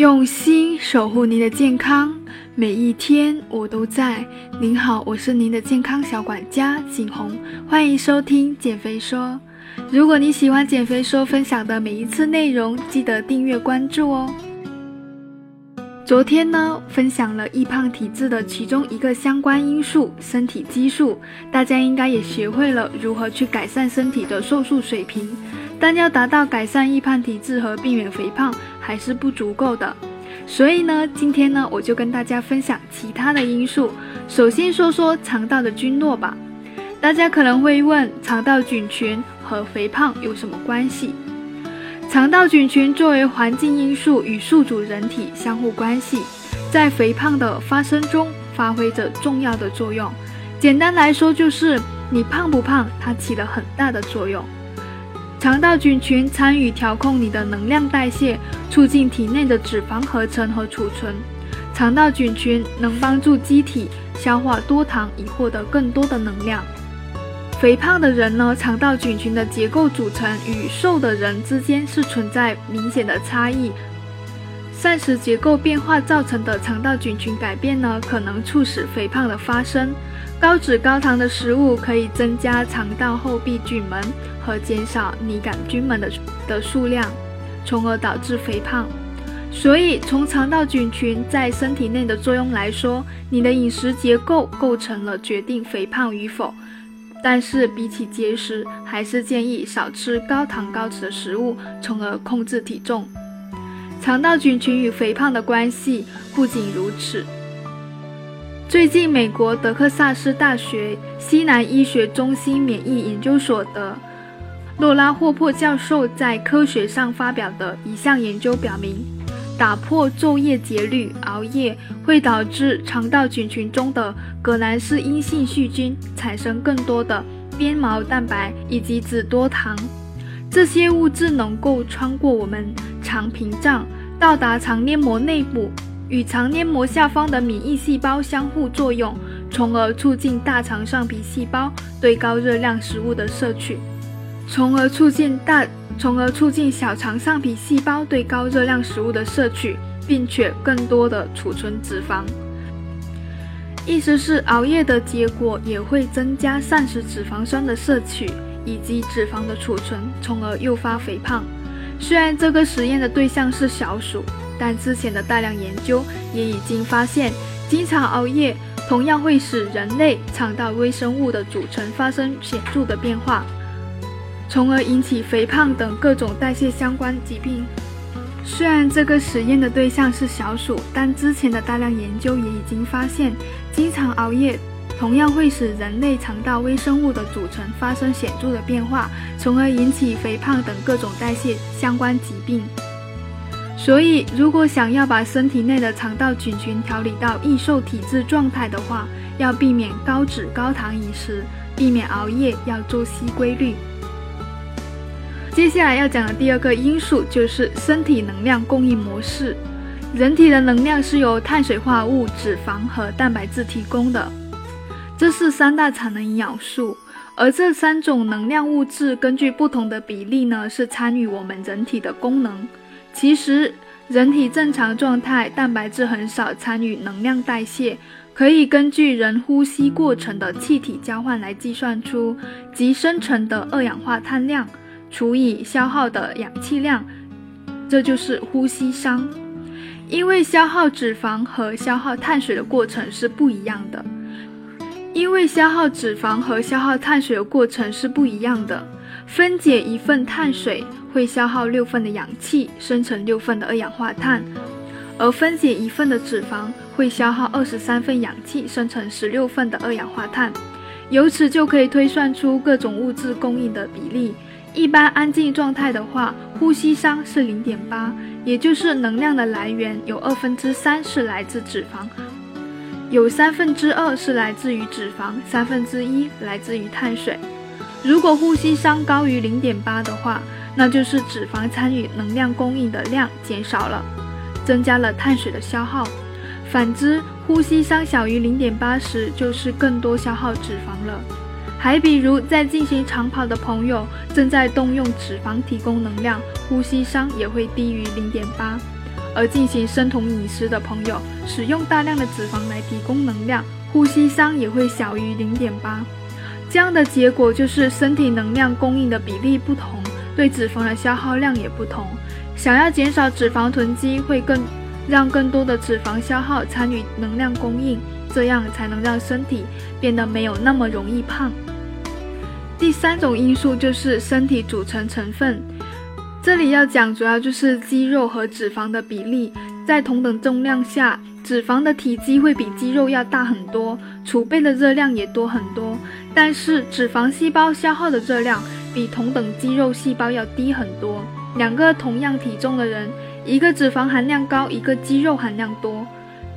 用心守护您的健康，每一天我都在。您好，我是您的健康小管家景红，欢迎收听减肥说。如果你喜欢减肥说分享的每一次内容，记得订阅关注哦。昨天呢，分享了易胖体质的其中一个相关因素——身体激素，大家应该也学会了如何去改善身体的瘦素水平。但要达到改善易胖体质和避免肥胖，还是不足够的。所以呢，今天呢，我就跟大家分享其他的因素。首先说说肠道的菌落吧。大家可能会问，肠道菌群和肥胖有什么关系？肠道菌群作为环境因素与宿主人体相互关系，在肥胖的发生中发挥着重要的作用。简单来说，就是你胖不胖，它起了很大的作用。肠道菌群参与调控你的能量代谢，促进体内的脂肪合成和储存。肠道菌群能帮助机体消化多糖，以获得更多的能量。肥胖的人呢，肠道菌群的结构组成与瘦的人之间是存在明显的差异。膳食结构变化造成的肠道菌群改变呢，可能促使肥胖的发生。高脂高糖的食物可以增加肠道后壁菌门和减少拟杆菌门的的数量，从而导致肥胖。所以，从肠道菌群在身体内的作用来说，你的饮食结构构成了决定肥胖与否。但是，比起节食，还是建议少吃高糖高脂的食物，从而控制体重。肠道菌群与肥胖的关系不仅如此。最近，美国德克萨斯大学西南医学中心免疫研究所的洛拉霍珀教授在科学上发表的一项研究表明，打破昼夜节律，熬夜会导致肠道菌群中的革兰氏阴性细菌产生更多的鞭毛蛋白以及脂多糖。这些物质能够穿过我们肠屏障，到达肠黏膜内部，与肠黏膜下方的免疫细胞相互作用，从而促进大肠上皮细胞对高热量食物的摄取，从而促进大，从而促进小肠上皮细胞对高热量食物的摄取，并且更多的储存脂肪。意思是，熬夜的结果也会增加膳食脂肪酸的摄取。以及脂肪的储存，从而诱发肥胖。虽然这个实验的对象是小鼠，但之前的大量研究也已经发现，经常熬夜同样会使人类肠道微生物的组成发生显著的变化，从而引起肥胖等各种代谢相关疾病。虽然这个实验的对象是小鼠，但之前的大量研究也已经发现，经常熬夜。同样会使人类肠道微生物的组成发生显著的变化，从而引起肥胖等各种代谢相关疾病。所以，如果想要把身体内的肠道菌群调理到易瘦体质状态的话，要避免高脂高糖饮食，避免熬夜，要作息规律。接下来要讲的第二个因素就是身体能量供应模式。人体的能量是由碳水化合物、脂肪和蛋白质提供的。这是三大产能营养素，而这三种能量物质根据不同的比例呢，是参与我们人体的功能。其实，人体正常状态，蛋白质很少参与能量代谢。可以根据人呼吸过程的气体交换来计算出，及生成的二氧化碳量除以消耗的氧气量，这就是呼吸商。因为消耗脂肪和消耗碳水的过程是不一样的。因为消耗脂肪和消耗碳水的过程是不一样的，分解一份碳水会消耗六份的氧气，生成六份的二氧化碳；而分解一份的脂肪会消耗二十三份氧气，生成十六份的二氧化碳。由此就可以推算出各种物质供应的比例。一般安静状态的话，呼吸商是零点八，也就是能量的来源有二分之三是来自脂肪。有三分之二是来自于脂肪，三分之一来自于碳水。如果呼吸商高于零点八的话，那就是脂肪参与能量供应的量减少了，增加了碳水的消耗。反之，呼吸商小于零点八时，就是更多消耗脂肪了。还比如，在进行长跑的朋友正在动用脂肪提供能量，呼吸商也会低于零点八。而进行生酮饮食的朋友，使用大量的脂肪来提供能量，呼吸商也会小于零点八。这样的结果就是身体能量供应的比例不同，对脂肪的消耗量也不同。想要减少脂肪囤积，会更让更多的脂肪消耗参与能量供应，这样才能让身体变得没有那么容易胖。第三种因素就是身体组成成分，这里要讲主要就是肌肉和脂肪的比例，在同等重量下，脂肪的体积会比肌肉要大很多，储备的热量也多很多，但是脂肪细胞消耗的热量比同等肌肉细胞要低很多。两个同样体重的人，一个脂肪含量高，一个肌肉含量多。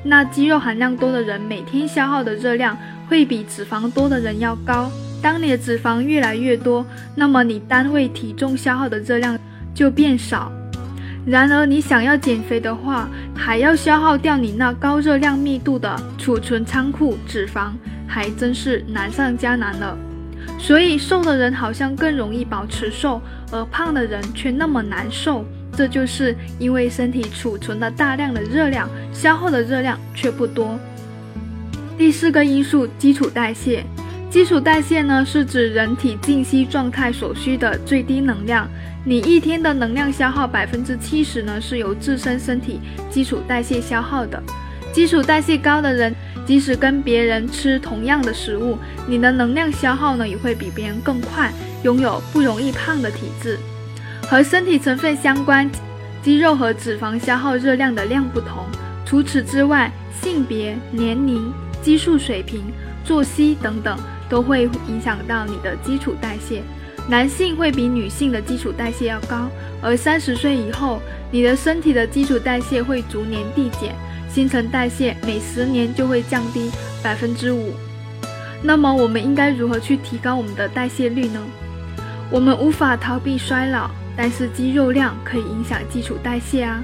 那肌肉含量多的人每天消耗的热量会比脂肪多的人要高。当你的脂肪越来越多，那么你单位体重消耗的热量就变少。然而，你想要减肥的话，还要消耗掉你那高热量密度的储存仓库脂肪，还真是难上加难了。所以，瘦的人好像更容易保持瘦。而胖的人却那么难受，这就是因为身体储存了大量的热量，消耗的热量却不多。第四个因素，基础代谢。基础代谢呢，是指人体静息状态所需的最低能量。你一天的能量消耗百分之七十呢，是由自身身体基础代谢消耗的。基础代谢高的人，即使跟别人吃同样的食物，你的能量消耗呢，也会比别人更快。拥有不容易胖的体质，和身体成分相关，肌肉和脂肪消耗热量的量不同。除此之外，性别、年龄、激素水平、作息等等都会影响到你的基础代谢。男性会比女性的基础代谢要高，而三十岁以后，你的身体的基础代谢会逐年递减，新陈代谢每十年就会降低百分之五。那么，我们应该如何去提高我们的代谢率呢？我们无法逃避衰老，但是肌肉量可以影响基础代谢啊。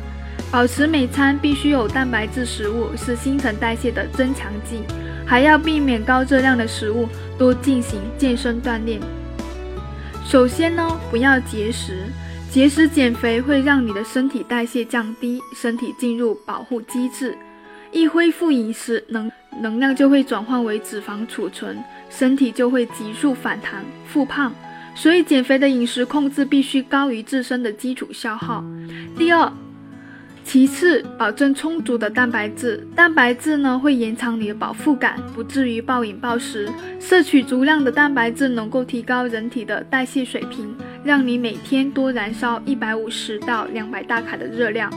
保持每餐必须有蛋白质食物，是新陈代谢的增强剂。还要避免高热量的食物，多进行健身锻炼。首先呢，不要节食，节食减肥会让你的身体代谢降低，身体进入保护机制。一恢复饮食，能能量就会转换为脂肪储存，身体就会急速反弹复胖。所以，减肥的饮食控制必须高于自身的基础消耗。第二，其次，保证充足的蛋白质。蛋白质呢，会延长你的饱腹感，不至于暴饮暴食。摄取足量的蛋白质能够提高人体的代谢水平，让你每天多燃烧一百五十到两百大卡的热量。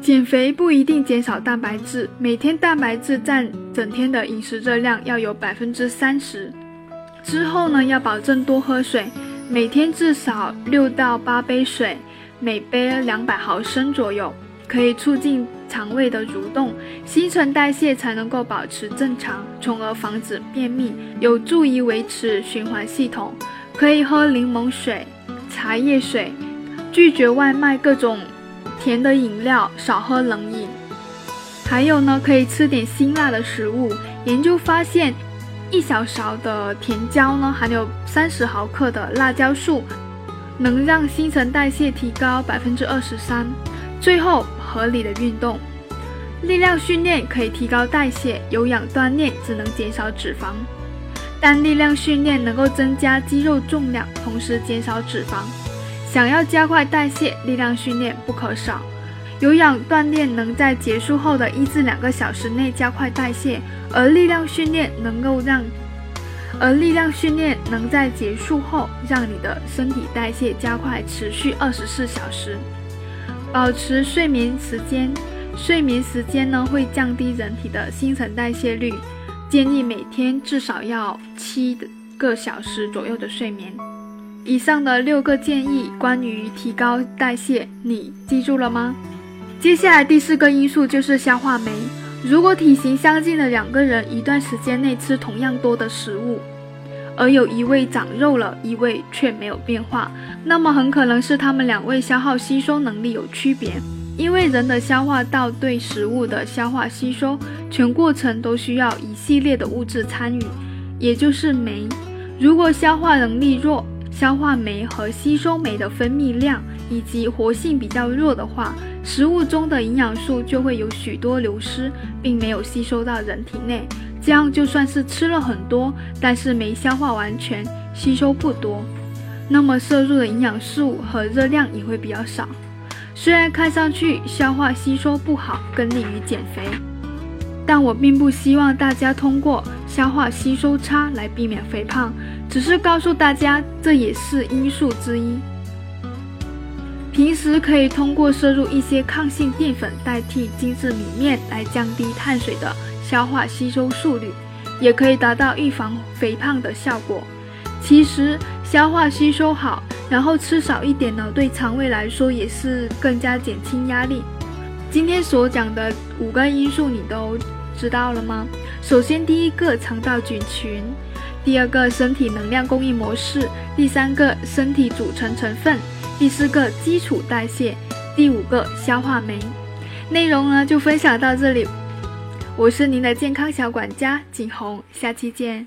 减肥不一定减少蛋白质，每天蛋白质占整天的饮食热量要有百分之三十。之后呢，要保证多喝水。每天至少六到八杯水，每杯两百毫升左右，可以促进肠胃的蠕动，新陈代谢才能够保持正常，从而防止便秘，有助于维持循环系统。可以喝柠檬水、茶叶水，拒绝外卖各种甜的饮料，少喝冷饮。还有呢，可以吃点辛辣的食物。研究发现。一小勺的甜椒呢，含有三十毫克的辣椒素，能让新陈代谢提高百分之二十三。最后，合理的运动，力量训练可以提高代谢，有氧锻炼只能减少脂肪。但力量训练能够增加肌肉重量，同时减少脂肪。想要加快代谢，力量训练不可少。有氧锻炼能在结束后的一至两个小时内加快代谢，而力量训练能够让，而力量训练能在结束后让你的身体代谢加快，持续二十四小时。保持睡眠时间，睡眠时间呢会降低人体的新陈代谢率，建议每天至少要七个小时左右的睡眠。以上的六个建议关于提高代谢，你记住了吗？接下来第四个因素就是消化酶。如果体型相近的两个人一段时间内吃同样多的食物，而有一位长肉了，一位却没有变化，那么很可能是他们两位消耗吸收能力有区别。因为人的消化道对食物的消化吸收全过程都需要一系列的物质参与，也就是酶。如果消化能力弱，消化酶和吸收酶的分泌量以及活性比较弱的话，食物中的营养素就会有许多流失，并没有吸收到人体内。这样就算是吃了很多，但是没消化完全，吸收不多，那么摄入的营养素和热量也会比较少。虽然看上去消化吸收不好，更利于减肥，但我并不希望大家通过消化吸收差来避免肥胖，只是告诉大家这也是因素之一。平时可以通过摄入一些抗性淀粉代替精致米面来降低碳水的消化吸收速率，也可以达到预防肥胖的效果。其实消化吸收好，然后吃少一点呢，对肠胃来说也是更加减轻压力。今天所讲的五个因素你都知道了吗？首先，第一个肠道菌群，第二个身体能量供应模式，第三个身体组成成分。第四个基础代谢，第五个消化酶。内容呢就分享到这里，我是您的健康小管家景红，下期见。